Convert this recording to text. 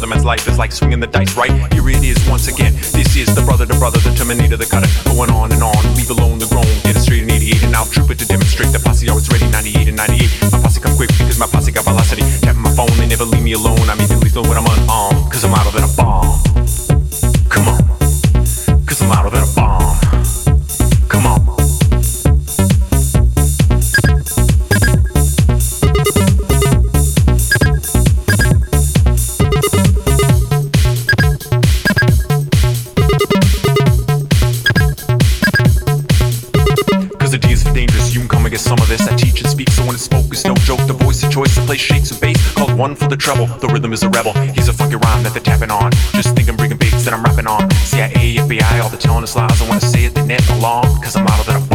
brother man's life is like swinging the dice, right? Here it is once again. This is the brother to brother, the terminator, the cutter. Going on and on, leave alone the grown. Get it straight in 88 and I'll troop it to demonstrate. The posse always ready, 98 and 98. My posse come quick because my posse got velocity. Tapping my phone, they never leave me alone. I'm even lethal when I'm unarmed. Cause I'm out of it a bomb. One for the trouble. the rhythm is a rebel. He's a funky rhyme that they're tapping on. Just think I'm bringing beats that I'm rapping on. CIA, FBI, all the telling us lies. I wanna say it, they net along. Cause I'm out of that